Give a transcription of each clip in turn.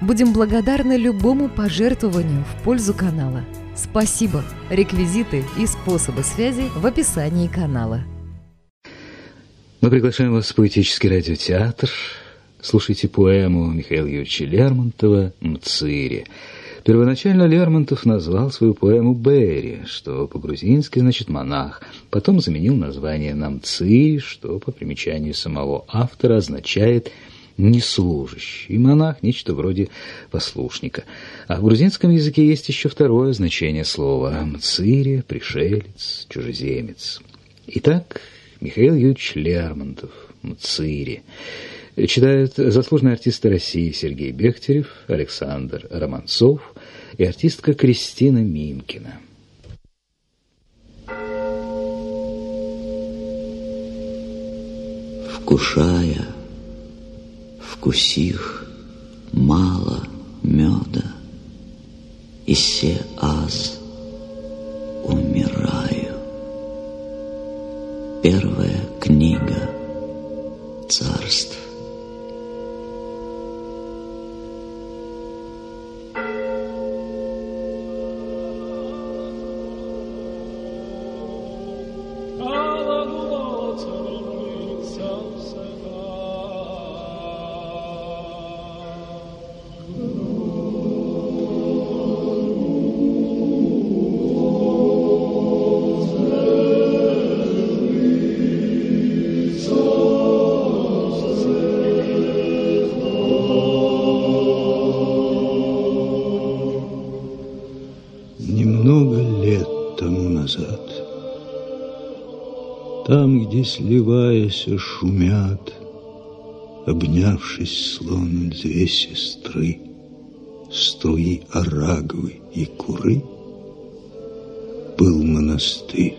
Будем благодарны любому пожертвованию в пользу канала. Спасибо! Реквизиты и способы связи в описании канала. Мы приглашаем вас в поэтический радиотеатр. Слушайте поэму Михаила Юрьевича Лермонтова «Мцири». Первоначально Лермонтов назвал свою поэму «Берри», что по-грузински значит «монах», потом заменил название на «Мцири», что по примечанию самого автора означает неслужащий, монах – нечто вроде послушника. А в грузинском языке есть еще второе значение слова – мцири, пришелец, чужеземец. Итак, Михаил Юрьевич Лермонтов, мцири. Читают заслуженные артисты России Сергей Бехтерев, Александр Романцов и артистка Кристина Минкина. Вкушая вкусих мало меда, и се аз умираю. Первая книга царств. Где, сливаясь, шумят, Обнявшись, словно две сестры, Струи Арагвы и Куры, Был монастырь.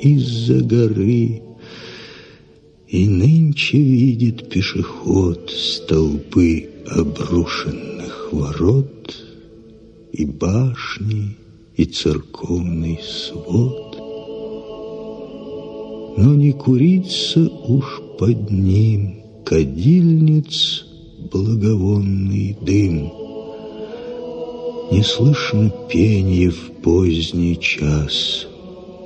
Из-за горы И нынче видит пешеход Столбы обрушенных ворот И башни, и церковный свод но не курится уж под ним Кадильниц благовонный дым. Не слышно пенье в поздний час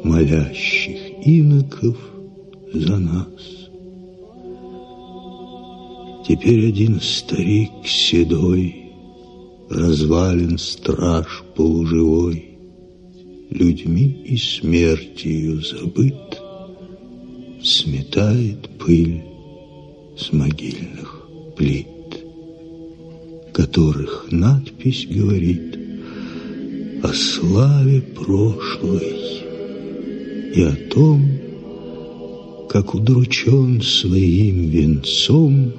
Молящих иноков за нас. Теперь один старик седой, Развален страж полуживой, Людьми и смертью забыт — сметает пыль с могильных плит, которых надпись говорит о славе прошлой и о том, как удручен своим венцом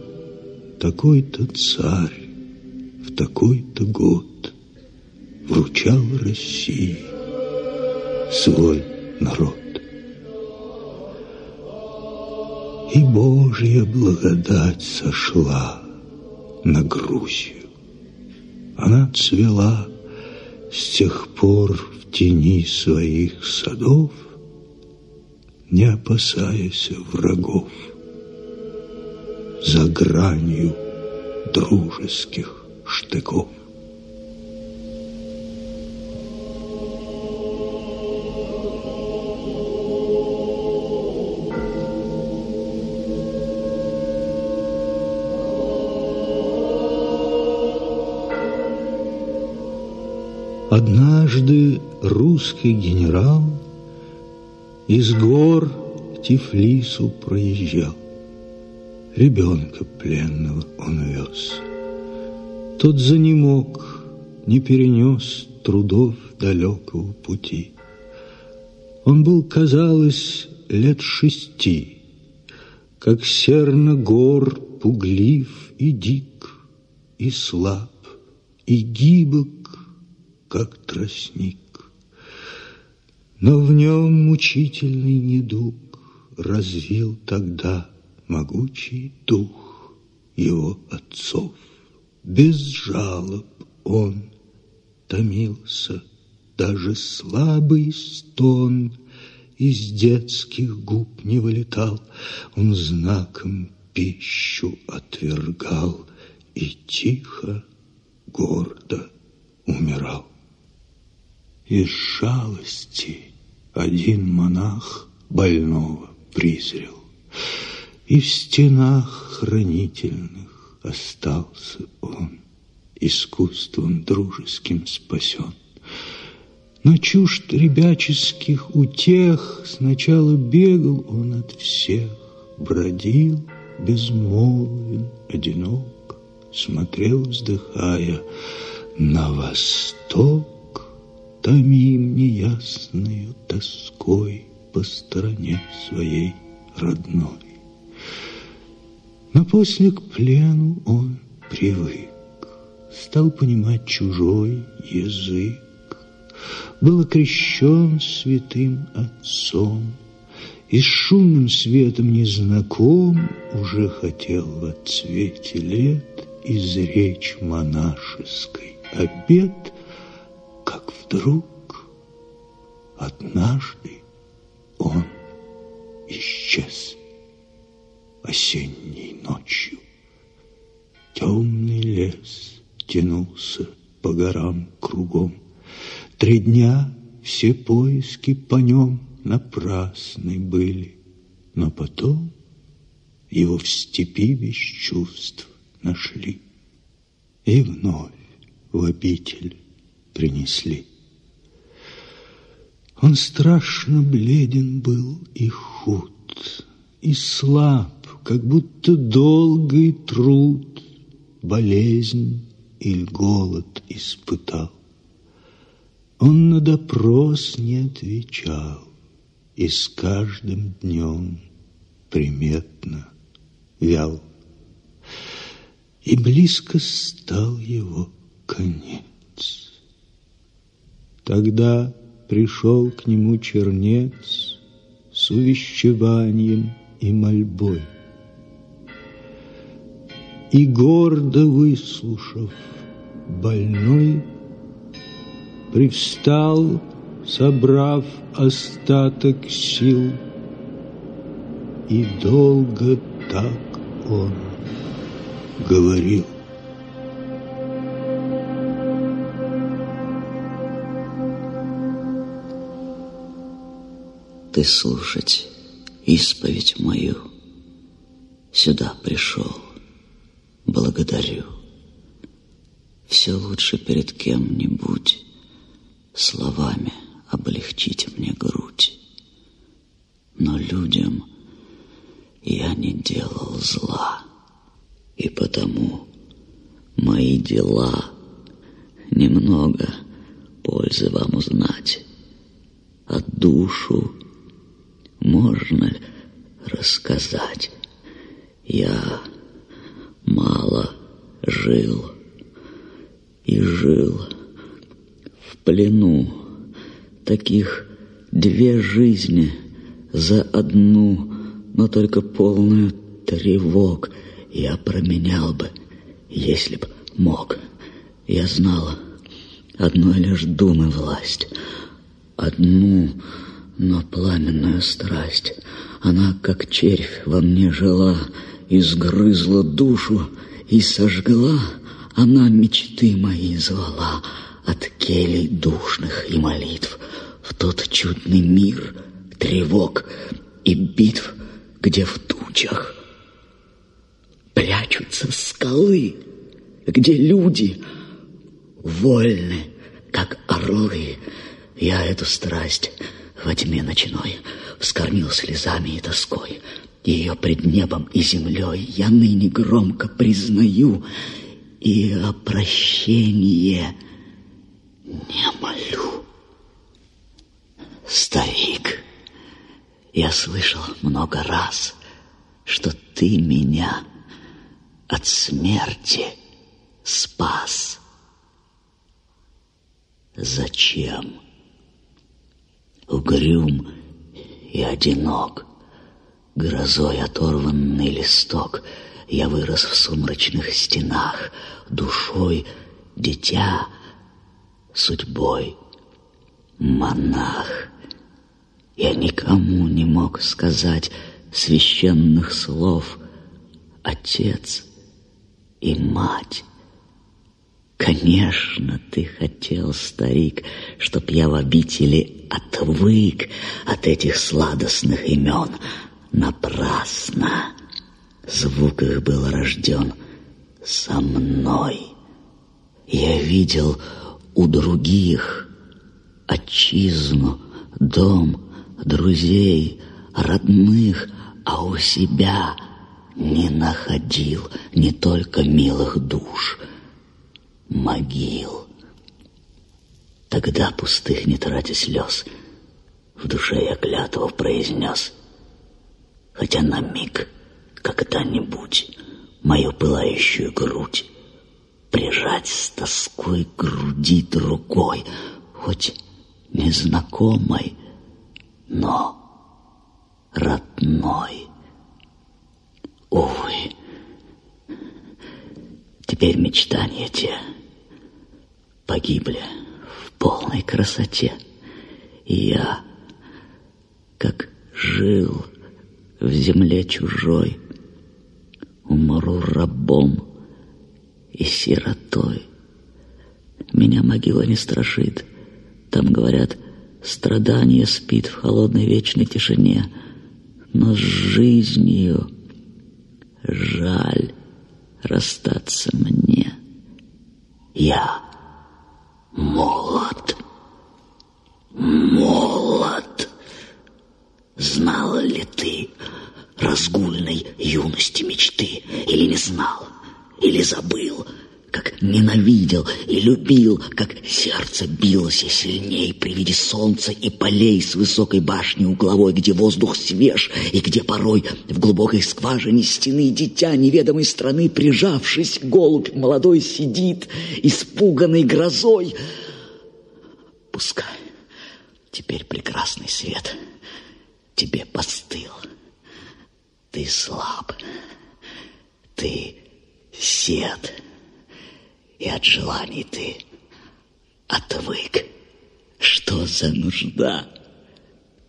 такой-то царь в такой-то год вручал России свой народ. И Божья благодать сошла на Грузию. Она цвела с тех пор в тени своих садов, не опасаясь врагов, за гранью дружеских штыков. Русский генерал из гор к Тифлису проезжал. Ребенка пленного он вез. Тот занемог, не перенес трудов далекого пути. Он был, казалось, лет шести, как серна гор пуглив и дик, и слаб, и гибок, как тростник. Но в нем мучительный недуг развил тогда могучий дух его отцов. Без жалоб он томился, даже слабый стон из детских губ не вылетал. Он знаком пищу отвергал и тихо, гордо умирал. Из жалости один монах больного призрел, И в стенах хранительных остался он, Искусством дружеским спасен. Но чужд ребяческих утех Сначала бегал он от всех, Бродил безмолвен, одинок, Смотрел, вздыхая, на восток, Томим неясною тоской По стороне своей родной. Но после к плену он привык, Стал понимать чужой язык, Был окрещен святым отцом, И с шумным светом незнаком Уже хотел в отцвете лет Изречь монашеской обет — как вдруг однажды он исчез осенней ночью. Темный лес тянулся по горам кругом. Три дня все поиски по нем напрасны были, но потом его в степи без чувств нашли и вновь в обитель принесли. Он страшно бледен был и худ, и слаб, как будто долгий труд, болезнь или голод испытал. Он на допрос не отвечал, и с каждым днем приметно вял. И близко стал его конец. Тогда пришел к нему чернец с увещеванием и мольбой. И гордо выслушав больной, Привстал, собрав остаток сил, И долго так он говорил. Ты слушать исповедь мою. Сюда пришел, благодарю. Все лучше перед кем-нибудь словами облегчить мне грудь. Но людям я не делал зла, и потому мои дела немного пользы вам узнать, а душу можно рассказать? Я мало жил и жил в плену. Таких две жизни за одну, но только полную тревог я променял бы, если б мог. Я знал одной лишь думы власть, одну но пламенная страсть, она, как червь, во мне жила, изгрызла душу и сожгла, она мечты мои звала от келей душных и молитв. В тот чудный мир тревог и битв, где в тучах прячутся скалы, где люди вольны, как орлы. Я эту страсть во тьме ночной вскормил слезами и тоской. Ее пред небом и землей я ныне громко признаю и о прощении не молю. Старик, я слышал много раз, что ты меня от смерти спас. зачем. Угрюм и одинок, грозой оторванный листок, я вырос в сумрачных стенах, душой дитя, судьбой монах. Я никому не мог сказать священных слов «отец» и «мать». Конечно, ты хотел, старик, чтоб я в обители отвык от этих сладостных имен. Напрасно. Звук их был рожден со мной. Я видел у других отчизну, дом, друзей, родных, а у себя не находил не только милых душ — могил. Тогда пустых не тратя слез, в душе я клятву произнес. Хотя на миг, когда-нибудь, мою пылающую грудь прижать с тоской груди другой, хоть незнакомой, но родной. Увы, теперь мечтания те — погибли в полной красоте. Я, как жил в земле чужой, умру рабом и сиротой. Меня могила не страшит. Там, говорят, страдание спит в холодной вечной тишине. Но с жизнью жаль расстаться мне. Я молод. Молод. Знала ли ты разгульной юности мечты или не знал, или забыл, как ненавидел и любил, как сердце билось и сильней при виде солнца и полей с высокой башни угловой, где воздух свеж и где порой в глубокой скважине стены дитя неведомой страны, прижавшись, голубь молодой сидит, испуганный грозой. Пускай теперь прекрасный свет тебе постыл. Ты слаб, ты сед и от желаний ты отвык. Что за нужда?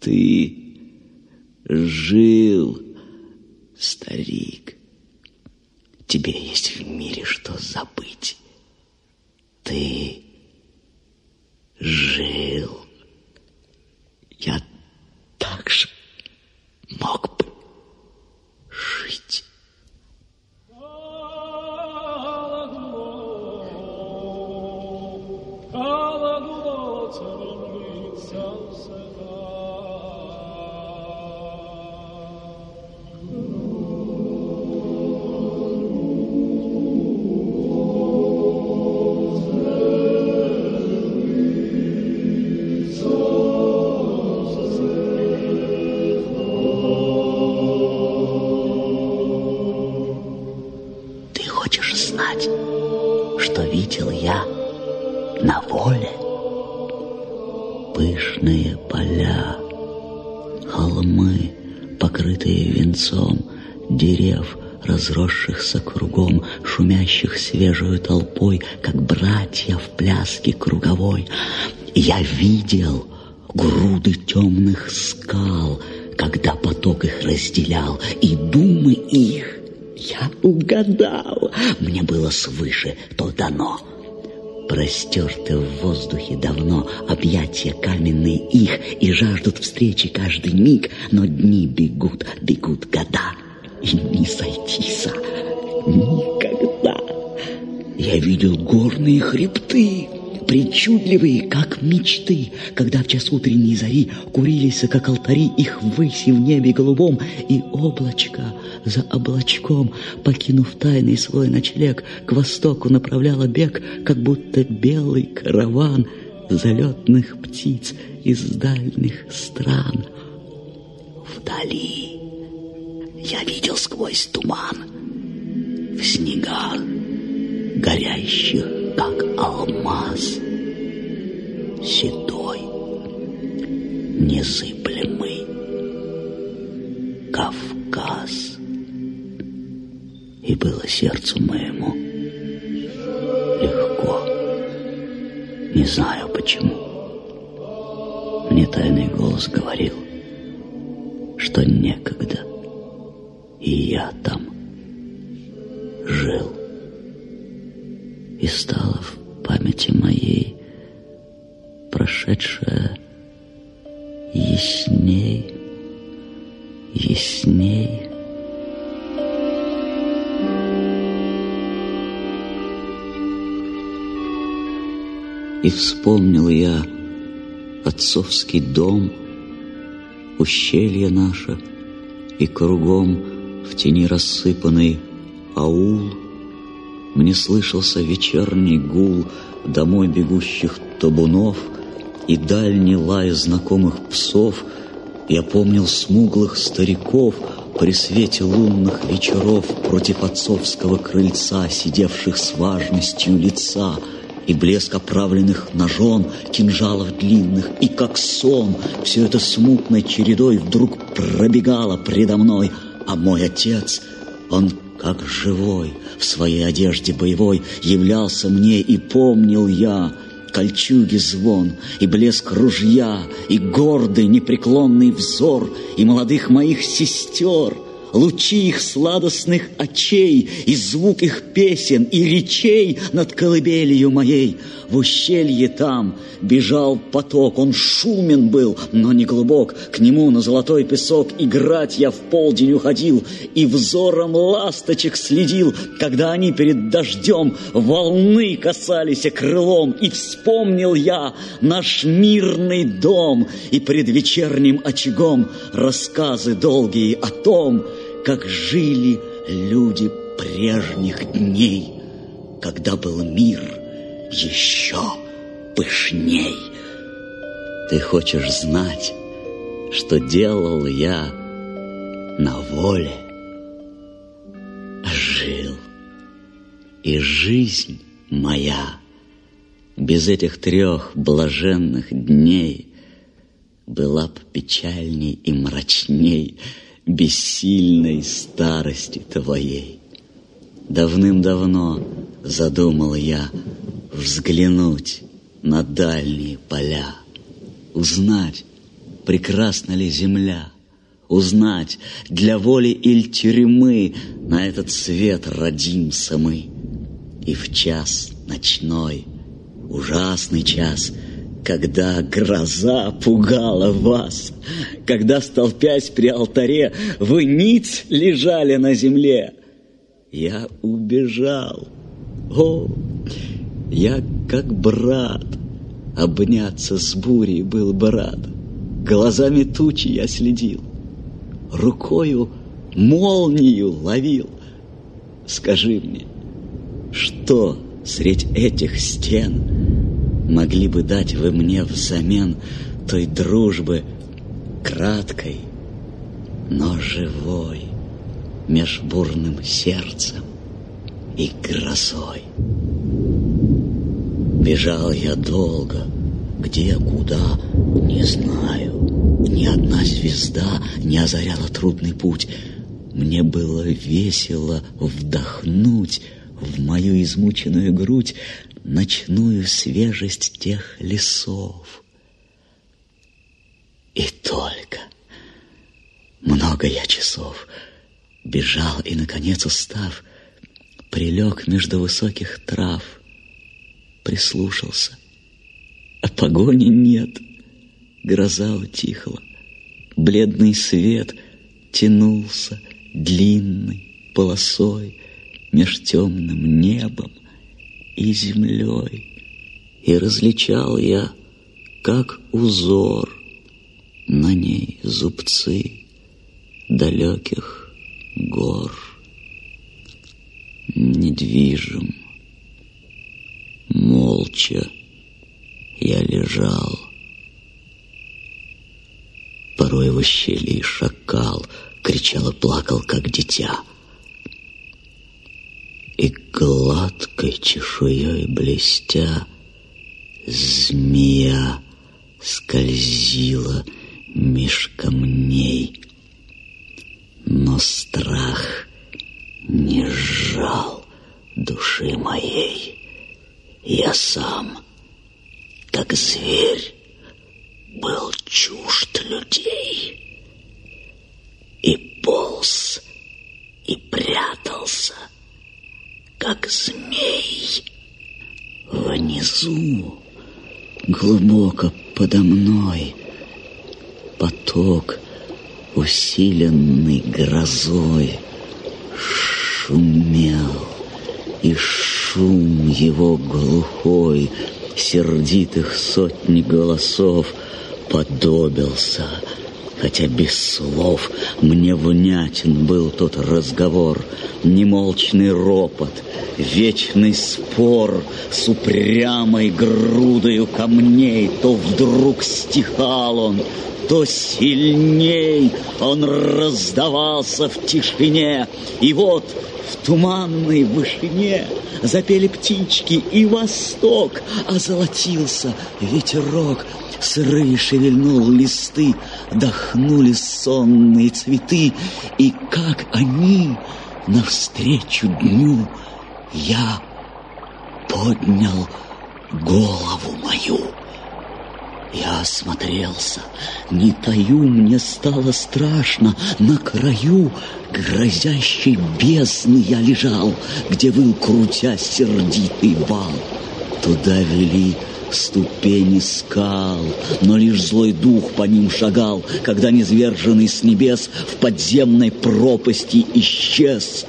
Ты жил, старик. Тебе есть в мире что забыть. Ты жил. Я так же мог свежую толпой, как братья в пляске круговой. Я видел груды темных скал, когда поток их разделял, и думы их я угадал. Мне было свыше то дано. Простерты в воздухе давно объятия каменные их и жаждут встречи каждый миг, но дни бегут, бегут года, и не сойтися никогда. Я видел горные хребты, причудливые, как мечты, когда в час утренней зари курились, как алтари, их выси в небе голубом, и облачко за облачком, покинув тайный свой ночлег, к востоку направляло бег, как будто белый караван залетных птиц из дальних стран. Вдали я видел сквозь туман в снегах, горящих, как алмаз, седой, незыблемый Кавказ. И было сердцу моему легко, не знаю почему. Мне тайный голос говорил, что некогда и я там жил. И стало в памяти моей прошедшее ясней, ясней. И вспомнил я отцовский дом, ущелье наше, и кругом в тени рассыпанный аул. Мне слышался вечерний гул домой бегущих табунов и дальний лай знакомых псов. Я помнил смуглых стариков при свете лунных вечеров против отцовского крыльца, сидевших с важностью лица — и блеск оправленных ножон, кинжалов длинных, и как сон все это смутной чередой вдруг пробегало предо мной, а мой отец, он как живой в своей одежде боевой являлся мне, и помнил я кольчуги звон, и блеск ружья, и гордый непреклонный взор, и молодых моих сестер — лучи их сладостных очей, и звук их песен, и речей над колыбелью моей. В ущелье там бежал поток, он шумен был, но не глубок. К нему на золотой песок играть я в полдень уходил, и взором ласточек следил, когда они перед дождем волны касались крылом. И вспомнил я наш мирный дом, и пред вечерним очагом рассказы долгие о том, как жили люди прежних дней, когда был мир еще пышней. Ты хочешь знать, что делал я на воле? Жил. И жизнь моя без этих трех блаженных дней была б печальней и мрачней, бессильной старости твоей. Давным-давно задумал я взглянуть на дальние поля, узнать, прекрасна ли земля, узнать, для воли или тюрьмы на этот свет родимся мы. И в час ночной, ужасный час — когда гроза пугала вас, когда, столпясь при алтаре, вы ниц лежали на земле, я убежал. О, я как брат, обняться с бурей был бы рад. Глазами тучи я следил, рукою молнию ловил. Скажи мне, что средь этих стен могли бы дать вы мне взамен той дружбы краткой, но живой, меж бурным сердцем и грозой. Бежал я долго, где, куда, не знаю. Ни одна звезда не озаряла трудный путь. Мне было весело вдохнуть в мою измученную грудь ночную свежесть тех лесов. И только много я часов бежал и, наконец, устав, прилег между высоких трав, прислушался. А погони нет, гроза утихла, бледный свет тянулся длинной полосой меж темным небом и землей, и различал я, как узор, на ней зубцы далеких гор. Недвижим, молча я лежал. Порой в ущелье шакал кричал и плакал, как дитя — и гладкой чешуей блестя Змея скользила меж камней, но страх не сжал души моей. Я сам, как зверь, был чужд людей и полз, и прятался, как змей. Внизу, глубоко подо мной, поток, усиленный грозой, шумел, и шум его глухой, сердитых сотни голосов подобился — Хотя без слов мне внятен был тот разговор, Немолчный ропот, вечный спор С упрямой грудою камней. То вдруг стихал он, то сильней Он раздавался в тишине, И вот в туманной вышине Запели птички, и восток Озолотился ветерок, Сырые шевельнул листы, Дохнули сонные цветы, И как они навстречу дню Я поднял голову мою. Я осмотрелся, не таю, мне стало страшно. На краю грозящей бездны я лежал, Где выл, крутя сердитый бал. Туда вели ступени скал, но лишь злой дух по ним шагал, когда низверженный с небес в подземной пропасти исчез.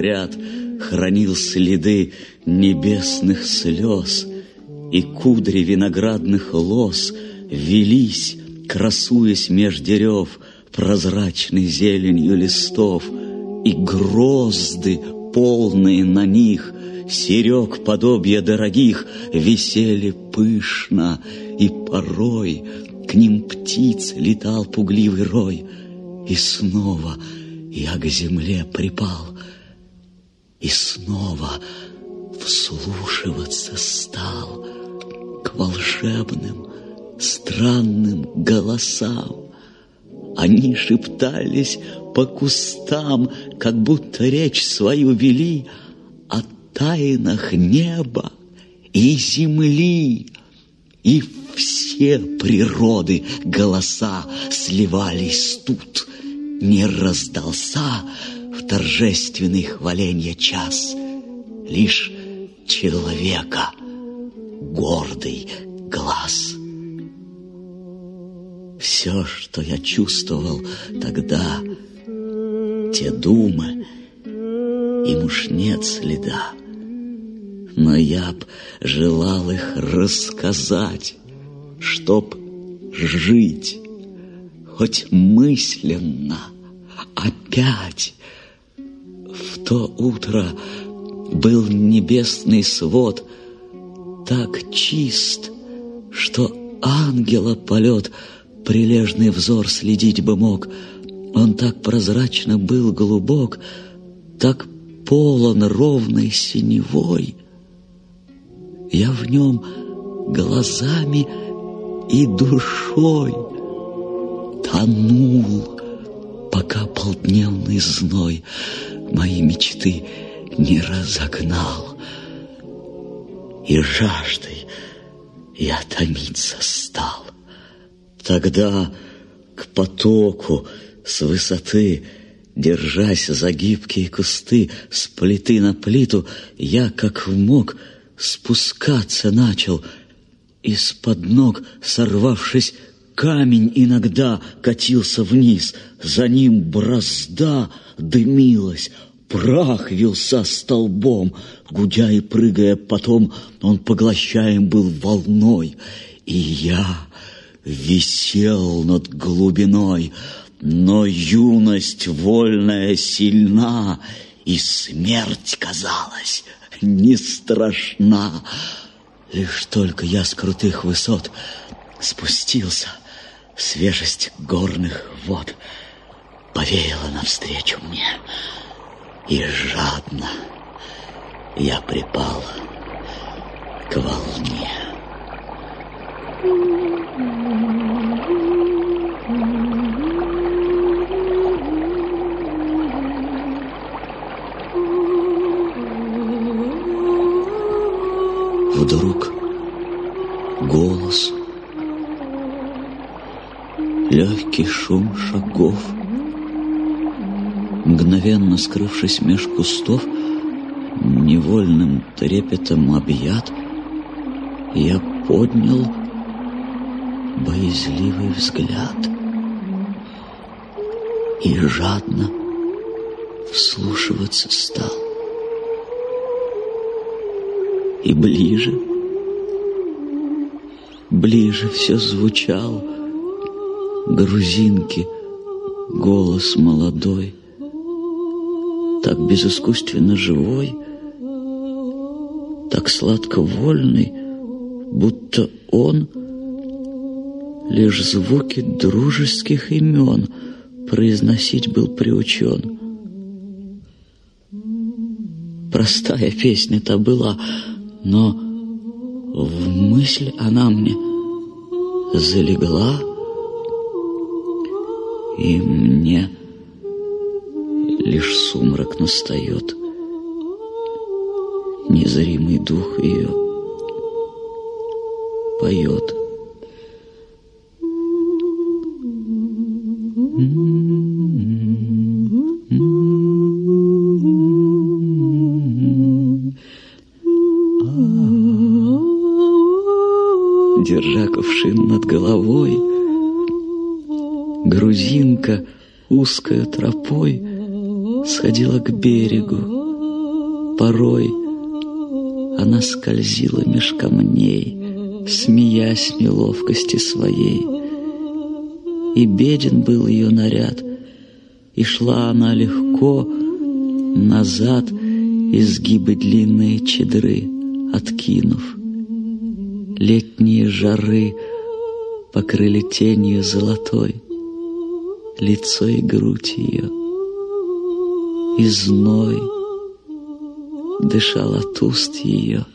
Радужный наряд Хранил следы небесных слез, И кудри виноградных лоз Велись, красуясь меж дерев, Прозрачной зеленью листов, И грозды, полные на них, Серег подобия дорогих, Висели пышно и порой к ним птиц летал пугливый рой, И снова я к земле припал, И снова вслушиваться стал К волшебным, странным голосам. Они шептались по кустам, Как будто речь свою вели О тайнах неба и земли, И все природы голоса сливались тут. Не раздался в торжественный хваленье час. Лишь человека гордый глаз. Все, что я чувствовал тогда, те думы, им уж нет следа. Но я б желал их рассказать, чтоб жить, хоть мысленно, опять. В то утро был небесный свод так чист, что ангела полет прилежный взор следить бы мог. Он так прозрачно был глубок, так полон ровной синевой. Я в нем глазами и душой тонул, пока полдневный зной мои мечты не разогнал. И жаждой я томиться стал. Тогда к потоку с высоты, держась за гибкие кусты, с плиты на плиту, я, как мог, спускаться начал — из-под ног, сорвавшись, камень иногда катился вниз, за ним бразда дымилась, прах вился столбом, гудя и прыгая потом, он поглощаем был волной. И я висел над глубиной, но юность вольная сильна, и смерть казалась не страшна. Лишь только я с крутых высот спустился, свежесть горных вод повеяла навстречу мне, и жадно я припал к волне. Вдруг голос, легкий шум шагов, мгновенно скрывшись меж кустов, невольным трепетом объят, я поднял боязливый взгляд и жадно вслушиваться стал. И ближе, ближе все звучал грузинки голос молодой, так безыскусственно живой, так сладко вольный, будто он лишь звуки дружеских имен произносить был приучен. Простая песня-то была, но в мысль она мне залегла, и мне лишь сумрак настает. Незримый дух ее поет. Берегу. Порой она скользила меж камней, смеясь неловкости своей. И беден был ее наряд, и шла она легко назад, изгибы длинные чедры откинув. Летние жары покрыли тенью золотой лицо и грудь ее, и зной дышал от уст ее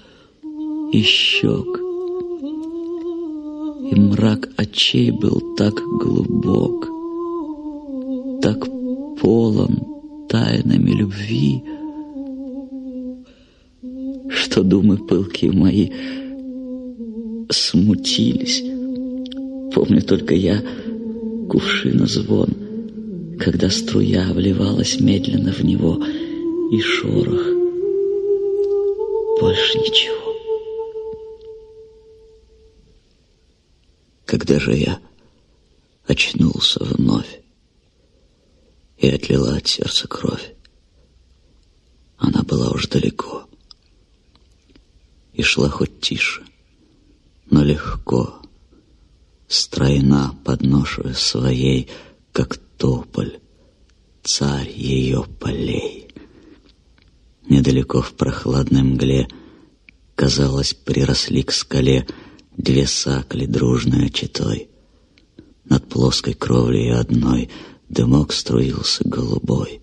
и щек, и мрак очей был так глубок, так полон тайнами любви, что думы пылкие мои смутились. Помню только я кувшина звон, когда струя вливалась медленно в него, и шорох. Больше ничего. Когда же я очнулся вновь и отлила от сердца кровь, она была уж далеко и шла хоть тише, но легко, стройна под ношу своей, как тополь, царь ее полей. Недалеко в прохладной мгле, казалось, приросли к скале две сакли, дружной читой. Над плоской кровлей одной дымок струился голубой.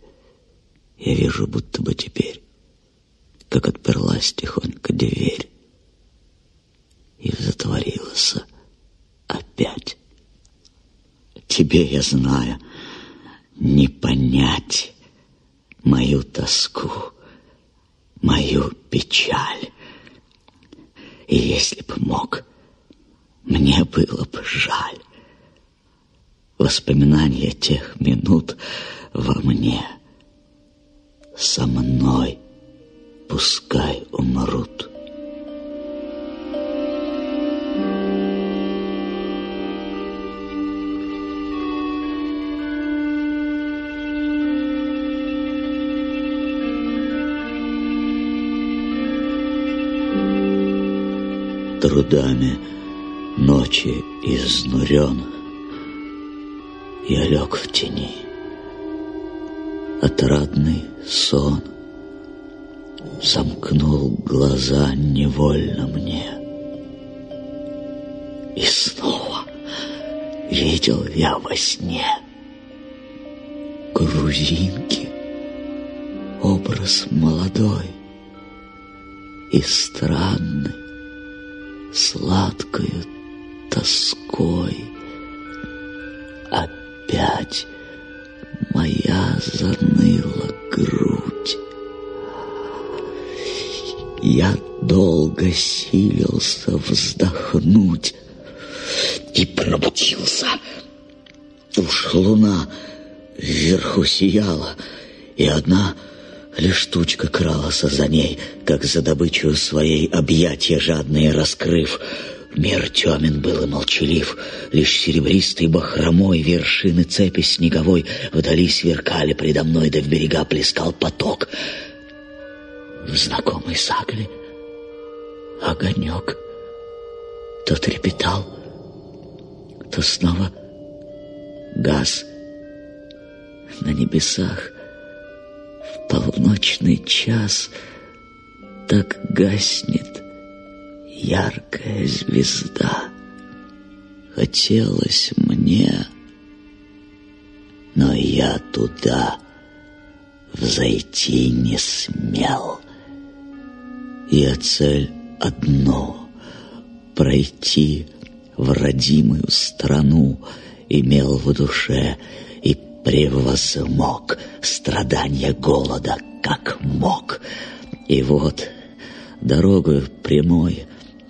Я вижу, будто бы теперь, как отперлась тихонько дверь, и затворилась опять. Тебе, я знаю, не понять мою тоску, мою печаль. И если бы мог, мне было бы жаль. Воспоминания тех минут во мне со мной пускай умрут. Трудами ночи изнурен, я лег в тени. Отрадный сон сомкнул глаза невольно мне. И снова видел я во сне грузинки, образ молодой и странный, сладкою тоской. Опять моя заныла грудь. Я долго силился вздохнуть и пробудился. Уж луна вверху сияла, и одна лишь тучка кралась за ней, как за добычу своей объятия жадные раскрыв. Мир темен был и молчалив, лишь серебристой бахромой вершины цепи снеговой вдали сверкали предо мной, да в берега плескал поток. В знакомой сагле огонек то трепетал, то снова газ на небесах полночный час так гаснет яркая звезда. Хотелось мне, но я туда взойти не смел. Я цель одно — пройти в родимую страну имел в душе превозмог страдания голода, как мог. И вот дорогою прямой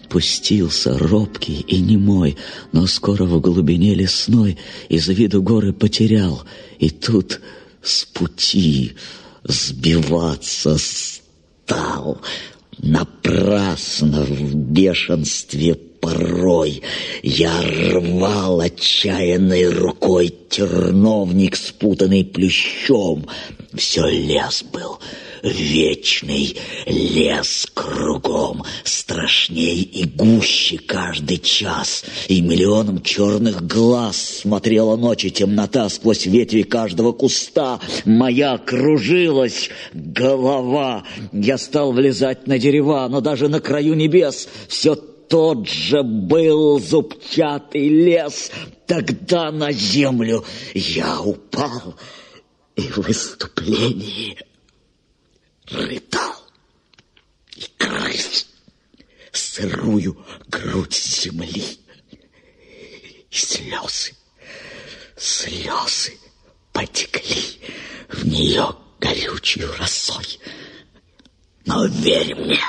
пустился робкий и немой, но скоро в глубине лесной из виду горы потерял, и тут с пути сбиваться стал. Напрасно в бешенстве порой я рвал отчаянной рукой терновник, спутанный плющом. Все лес был, вечный лес кругом, страшней и гуще каждый час, и миллионом черных глаз смотрела ночи темнота сквозь ветви каждого куста. Моя кружилась голова. Я стал влезать на дерева, но даже на краю небес все тот же был зубчатый лес. Тогда на землю я упал и в выступлении рыдал и крыс сырую грудь земли. И слезы, слезы потекли в нее горючей росой. Но верь мне,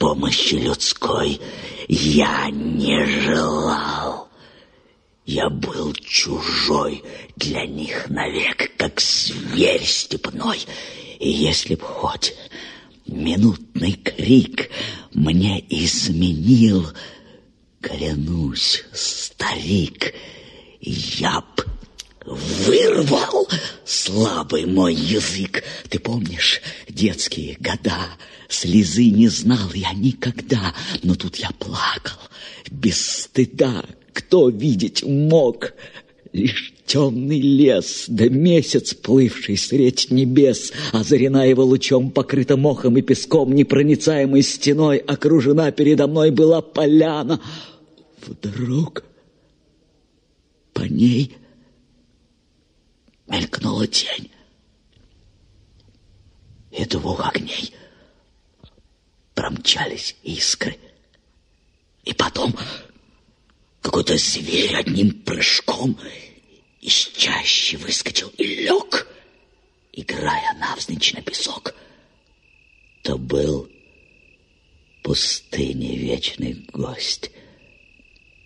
помощи людской я не желал. Я был чужой для них навек, как зверь степной. И если б хоть минутный крик мне изменил, клянусь, старик, я б вырвал слабый мой язык. Ты помнишь детские года? Слезы не знал я никогда, но тут я плакал без стыда. Кто видеть мог? Лишь темный лес, да месяц, плывший средь небес, озарена его лучом, покрыта мохом и песком, непроницаемой стеной, окружена передо мной была поляна. Вдруг по ней мелькнула тень и двух огней. Промчались искры. И потом какой-то зверь одним прыжком из чащи выскочил и лег, играя навзничь на песок. То был пустыни вечный гость,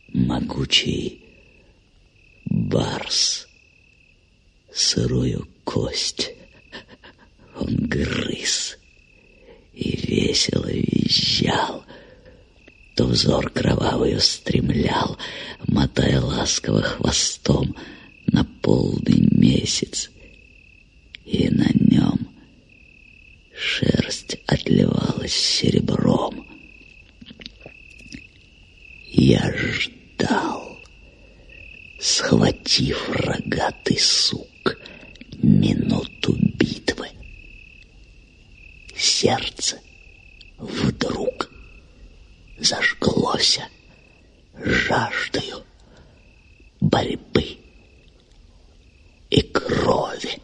могучий барс, сырую кость. Он грыз и весело визжал, то взор кровавый устремлял, мотая ласково хвостом на полный месяц, и на нем шерсть отливалась серебром. Я ждал, схватив рогатый сук, минуту битвы. Сердце вдруг зажглося жаждою борьбы и крови.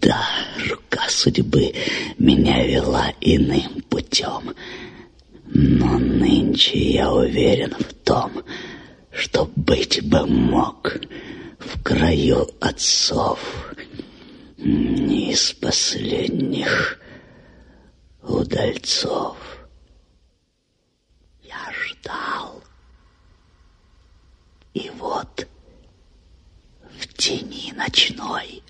Да, рука судьбы меня вела иным путем, но нынче я уверен в том, что быть бы мог в краю отцов не из последних удальцов. Я ждал. И вот в тени ночной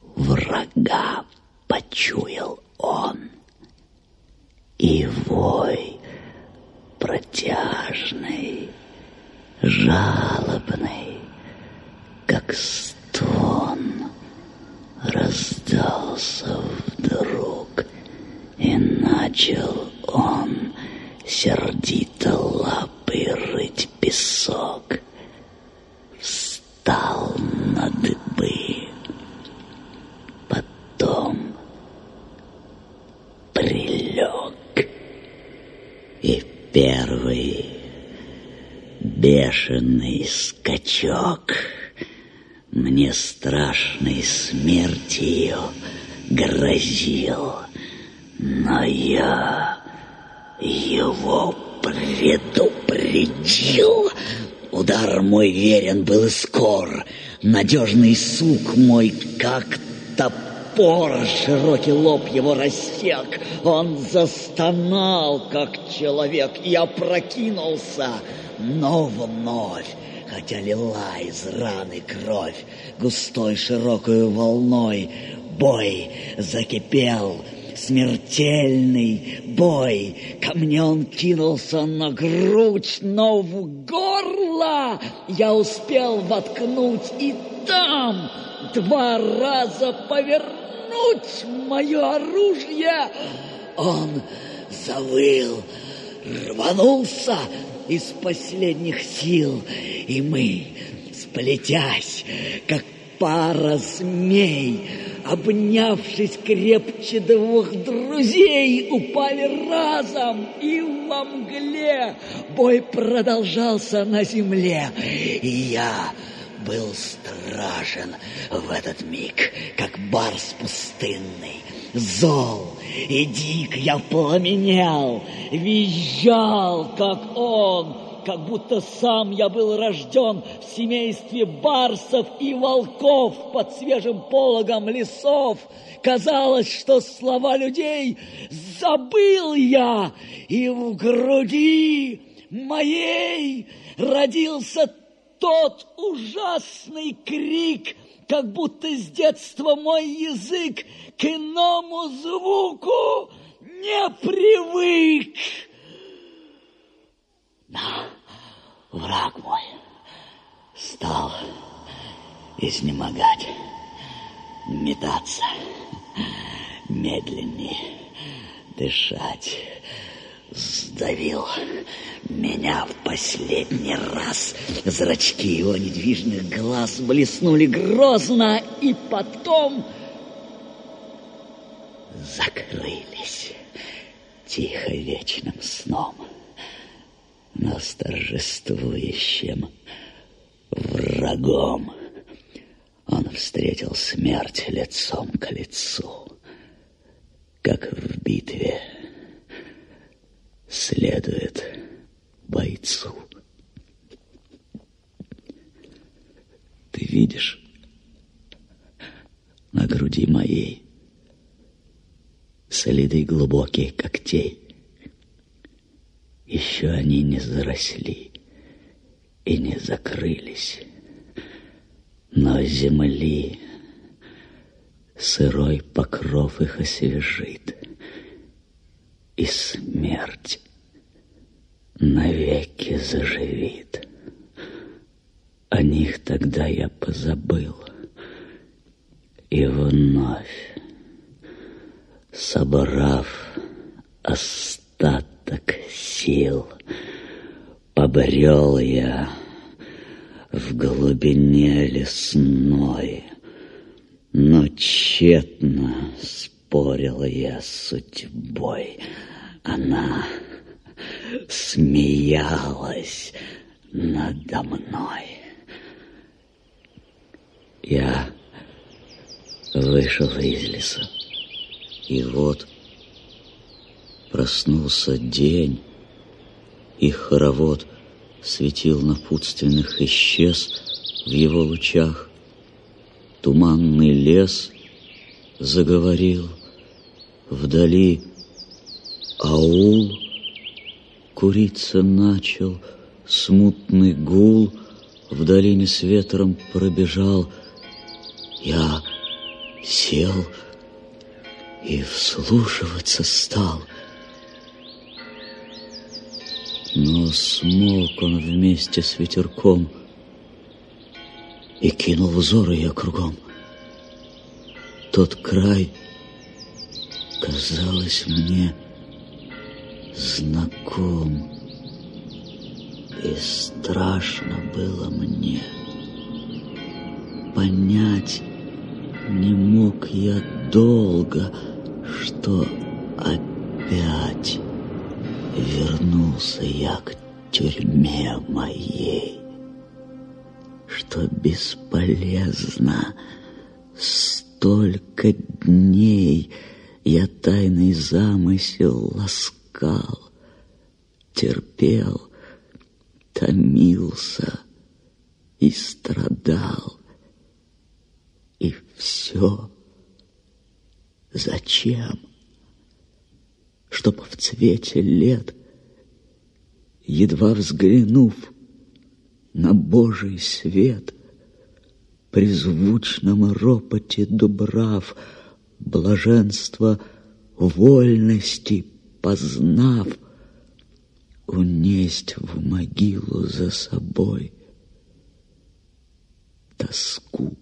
врага почуял он. И вой протяжный, жалобный, стон, раздался вдруг, и начал он сердито лапой рыть песок. Встал на дыбы, потом прилег. И первый бешеный скачок мне страшной смертью грозил, но я его предупредил. Удар мой верен был и скор, надежный сук мой, как топор, широкий лоб его рассек. Он застонал, как человек, и опрокинулся, но вновь хотя лила из раны кровь густой широкую волной. Бой закипел, смертельный бой. Ко мне он кинулся на грудь, но в горло я успел воткнуть и там два раза повернуть мое оружие. Он завыл, рванулся из последних сил, и мы, сплетясь, как пара змей, обнявшись крепче двух друзей, упали разом, и во мгле бой продолжался на земле, и я был страшен в этот миг, как барс пустынный, зол и дик я пламенел, визжал, как он, как будто сам я был рожден в семействе барсов и волков под свежим пологом лесов. Казалось, что слова людей забыл я, и в груди моей родился тот ужасный крик, как будто с детства мой язык к иному звуку не привык. Но враг мой стал изнемогать, метаться, медленнее дышать, сдавил меня в последний раз. Зрачки его недвижных глаз блеснули грозно, и потом закрылись тихо вечным сном, но с торжествующим врагом он встретил смерть лицом к лицу, как в битве следует бойцу. Ты видишь на груди моей следы глубоких когтей. Еще они не заросли и не закрылись, но земли сырой покров их освежит, и смерть навеки заживит. О них тогда я позабыл, и вновь собрав остаток сил побрел я в глубине лесной, но тщетно спорил я с судьбой. Она смеялась надо мной. Я вышел из леса, и вот проснулся день, и хоровод светил напутственных исчез в его лучах. Туманный лес заговорил, вдали аул куриться начал, смутный гул в долине с ветром пробежал. Я сел и вслушиваться стал. Но смолк он вместе с ветерком И кинул взоры я кругом. Тот край, казалось мне, знаком, И страшно было мне. Понять, не мог я долго, что опять вернулся я к тюрьме моей, что бесполезно столько дней я тайный замысел ласкал, терпел, томился и страдал. И все зачем? чтоб в цвете лет, едва взглянув на Божий свет, при звучном ропоте дубрав, блаженство вольности познав, унесть в могилу за собой тоску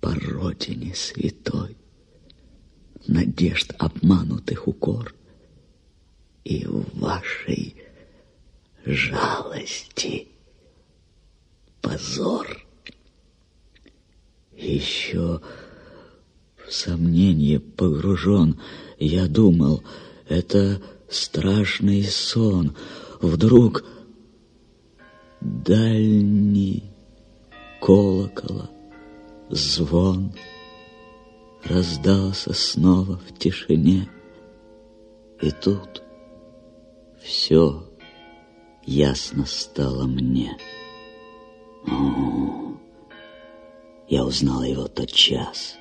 по родине святой надежд обманутых укор и вашей жалости позор. Еще в сомнение погружен, я думал, это страшный сон. Вдруг дальний колокола звон — раздался снова в тишине. И тут все ясно стало мне. О, я узнал его тот час.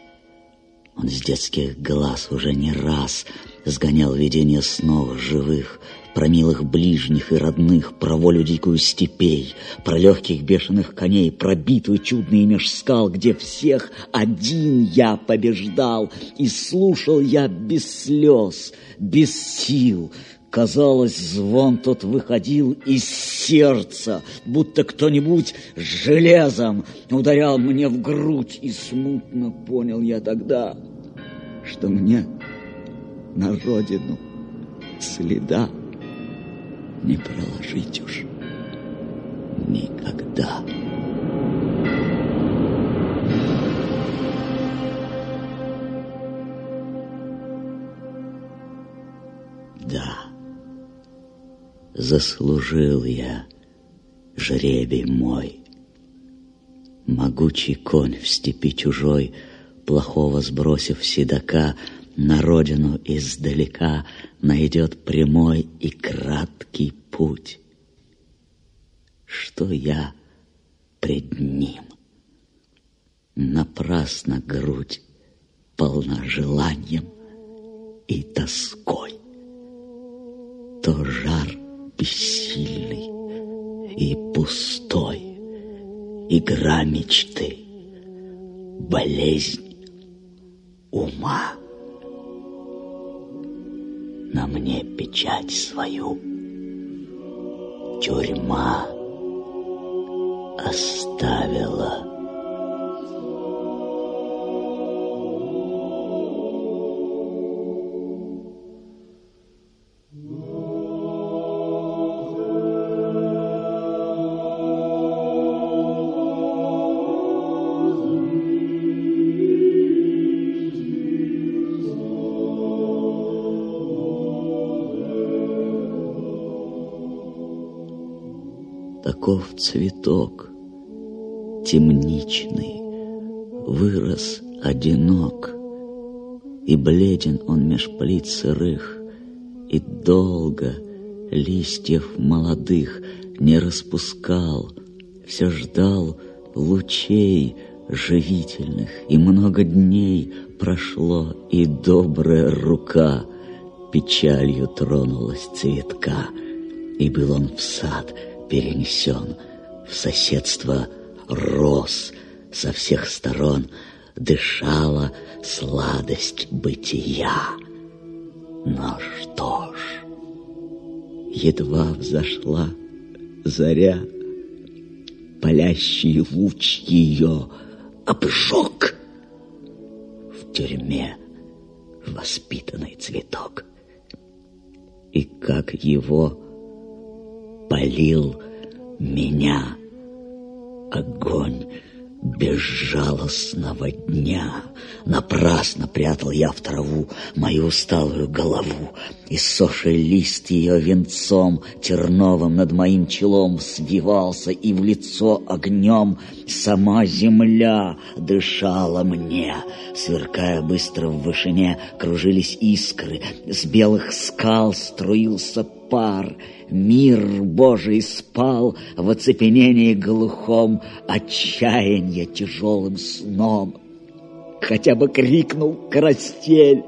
Он с детских глаз уже не раз сгонял видение снов живых, про милых ближних и родных, про волю дикую степей, про легких бешеных коней, про битвы чудные меж скал, где всех один я побеждал, и слушал я без слез, без сил, Казалось, звон тот выходил из сердца, будто кто-нибудь железом ударял мне в грудь, и смутно понял я тогда, что мне на родину следа не проложить уж никогда. Заслужил я жребий мой. Могучий конь в степи чужой, плохого сбросив седока, на родину издалека найдет прямой и краткий путь. Что я пред ним? Напрасно грудь полна желанием и тоской. То жар бессильный и пустой, игра мечты, болезнь ума на мне печать свою. Тюрьма оставила. Таков цветок, темничный, вырос одинок, и бледен он меж плит сырых, и долго листьев молодых не распускал, все ждал лучей живительных, и много дней прошло, и добрая рука печалью тронулась цветка, и был он в сад перенесен, в соседство рос со всех сторон, дышала сладость бытия. Но что ж, едва взошла заря, палящий луч ее обжег в тюрьме воспитанный цветок. И как его полил меня огонь безжалостного дня. Напрасно прятал я в траву мою усталую голову, и соший лист ее венцом терновым над моим челом свивался, и в лицо огнем сама земля дышала мне. Сверкая быстро в вышине, кружились искры, с белых скал струился пар — Мир Божий спал в оцепенении глухом, Отчаяние тяжелым сном. Хотя бы крикнул карастель,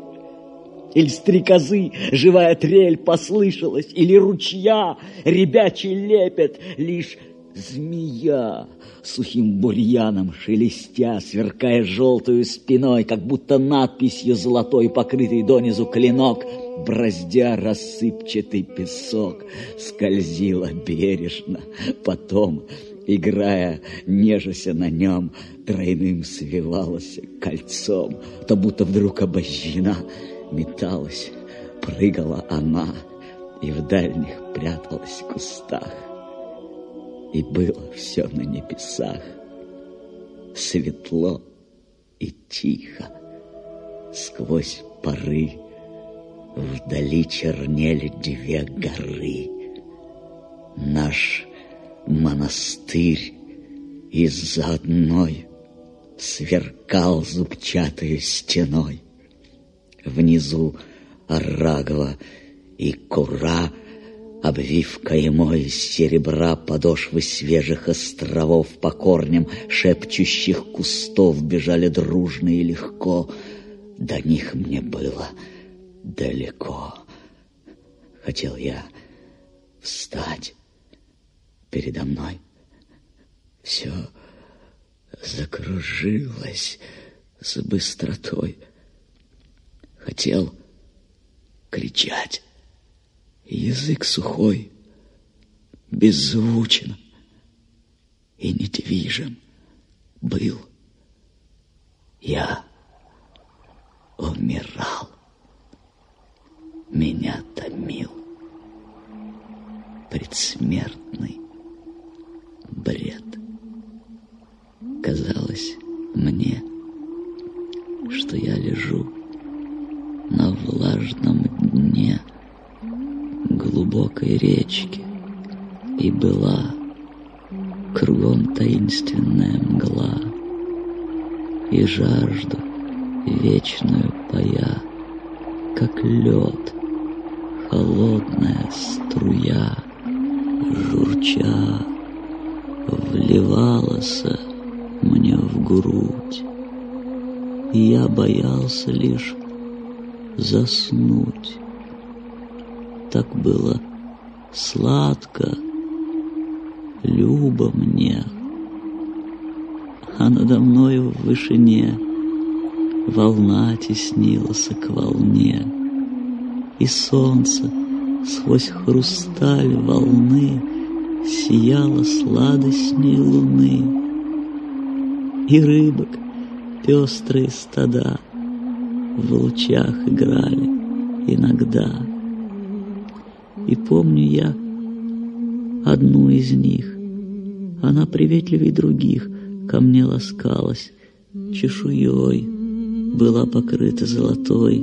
или стрекозы живая трель послышалась, Или ручья ребячий лепет, лишь змея сухим бурьяном шелестя, сверкая желтую спиной, как будто надписью золотой, покрытый донизу клинок — браздя рассыпчатый песок, скользила бережно, потом, играя, нежася на нем, тройным свивалась кольцом, то будто вдруг обожжена, металась, прыгала она и в дальних пряталась в кустах. И было все на небесах, светло и тихо, сквозь поры Вдали чернели две горы. Наш монастырь из-за одной Сверкал зубчатой стеной. Внизу Арагова и Кура, Обвив каймой из серебра Подошвы свежих островов По корням шепчущих кустов Бежали дружно и легко. До них мне было — далеко. Хотел я встать передо мной. Все закружилось с быстротой. Хотел кричать. Язык сухой, беззвучен и недвижим был. Я умирал меня томил. Предсмертный бред. Казалось мне, что я лежу на влажном дне глубокой речки, и была кругом таинственная мгла, и жажду вечную пая, как лед — холодная струя, журча, вливалась мне в грудь. И я боялся лишь заснуть. Так было сладко, любо мне, а надо мною в вышине волна теснилась к волне и солнце сквозь хрусталь волны сияло сладостней луны. И рыбок пестрые стада в лучах играли иногда. И помню я одну из них. Она приветливей других ко мне ласкалась, чешуей была покрыта золотой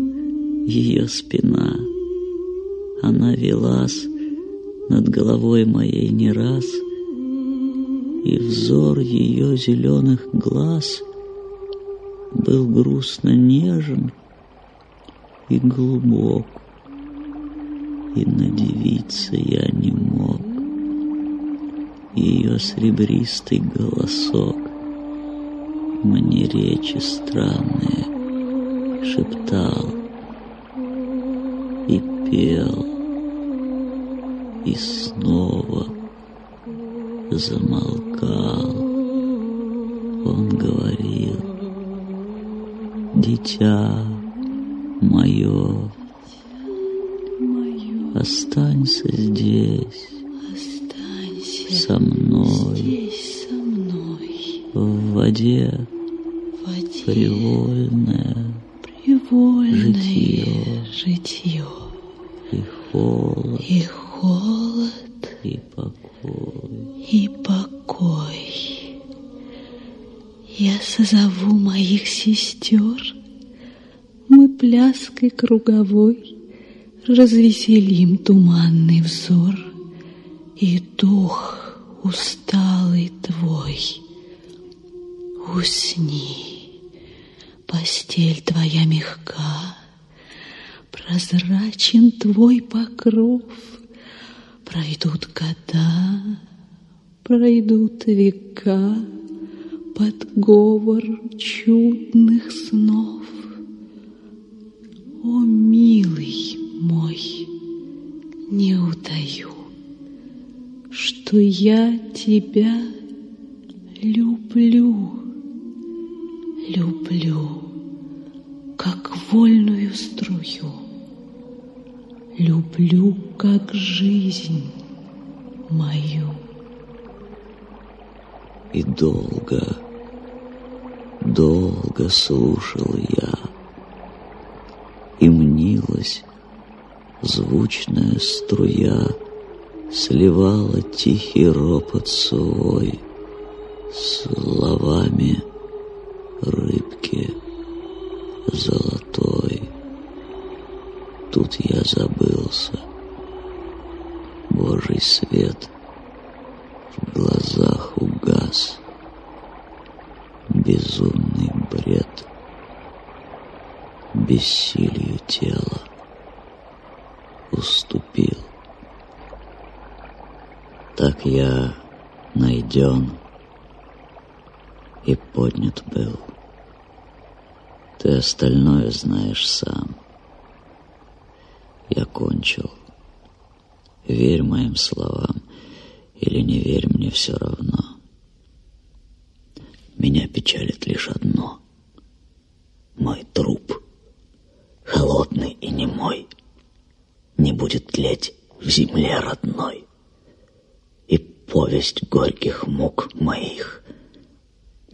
ее спина. Она велась над головой моей не раз и взор ее зеленых глаз был грустно нежен и глубок, и надевиться я не мог. Ее серебристый голосок мне речи странные шептал и пел, и снова замолкал. Он говорил, дитя мое, останься здесь, Останься со мной, здесь со мной, в воде. В воде. Привольная привольное житье. житье. И холод, и холод, и покой. и покой. Я созову моих сестер, мы пляской круговой развеселим туманный взор, и дух усталый твой. Усни, постель твоя мягка, прозрачен твой покров, пройдут года, пройдут века под говор чудных снов. О, милый мой, не утаю, что я тебя люблю, люблю, как вольную струю, люблю, как жизнь мою. И долго, долго слушал я, и мнилась звучная струя, сливала тихий ропот свой словами рыбки золотой. Тут я забылся. Божий свет в глазах угас. Безумный бред бессилию тела уступил. Так я найден и поднят был. Ты остальное знаешь сам. Я кончил. Верь моим словам или не верь, мне все равно. Меня печалит лишь одно. Мой труп, холодный и немой, не будет тлеть в земле родной. И повесть горьких мук моих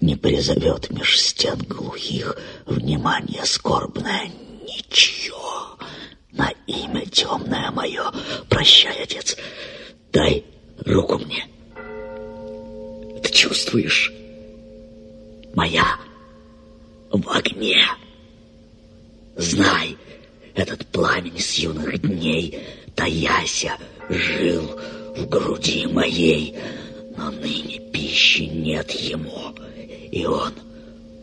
не призовет меж стен глухих внимание скорбное ничье на имя темное мое. Прощай, отец, дай руку мне. Ты чувствуешь? Моя в огне. Знай, этот пламень с юных дней, таяся, жил в груди моей, но ныне пищи нет ему, и он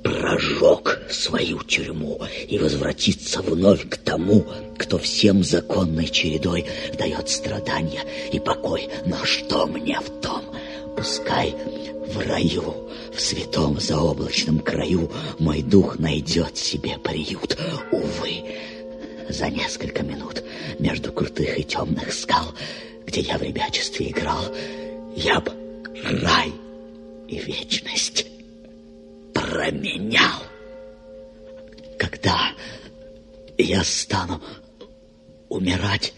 прожег свою тюрьму и возвратится вновь к тому, кто всем законной чередой дает страдания и покой. Но что мне в том? Пускай в раю, в святом заоблачном краю мой дух найдет себе приют. Увы, за несколько минут между крутых и темных скал, где я в ребячестве играл, я б рай и вечность променял. Когда я стану умирать,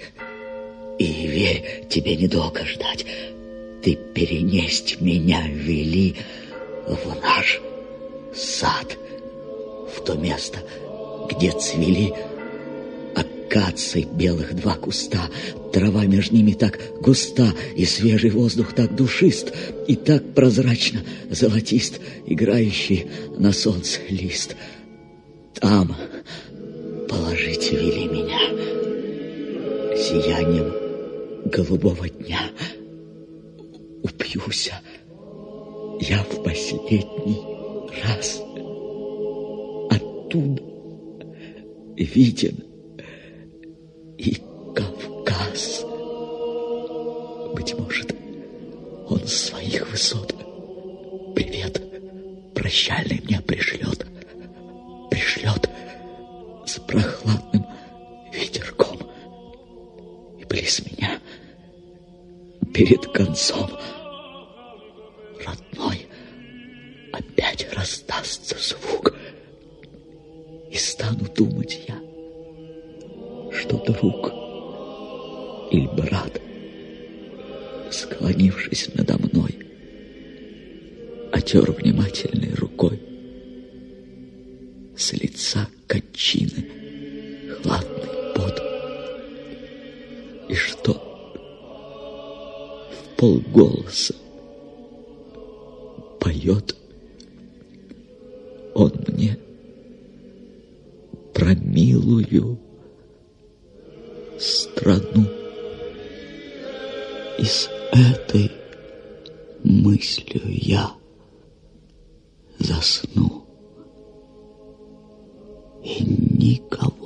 и верь, тебе недолго ждать, ты перенесть меня вели в наш сад, в то место, где цвели акаций белых два куста, трава между ними так густа, и свежий воздух так душист, и так прозрачно золотист, играющий на солнце лист. Там положить вели меня сиянием голубого дня. Упьюся я в последний раз оттуда виден и Кавказ. Быть может, он с своих высот привет прощальный мне пришлет, пришлет с прохладным ветерком и близ меня перед концом родной опять раздастся звук и стану думать я, что друг или брат, склонившись надо мной, отер внимательной рукой с лица качины хладный пот, и что? В полголоса поет он мне про милую страну. И с этой мыслью я засну. И никого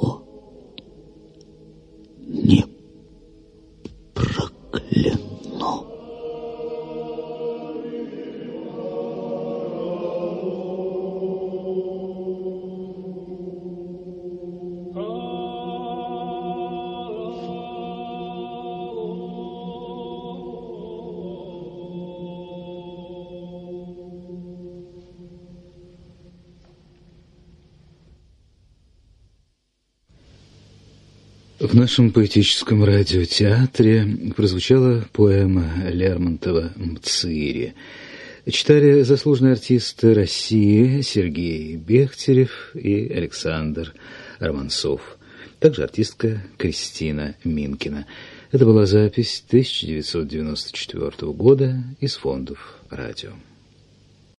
нашем поэтическом радиотеатре прозвучала поэма Лермонтова «Мцири». Читали заслуженные артисты России Сергей Бехтерев и Александр Романцов. Также артистка Кристина Минкина. Это была запись 1994 года из фондов радио.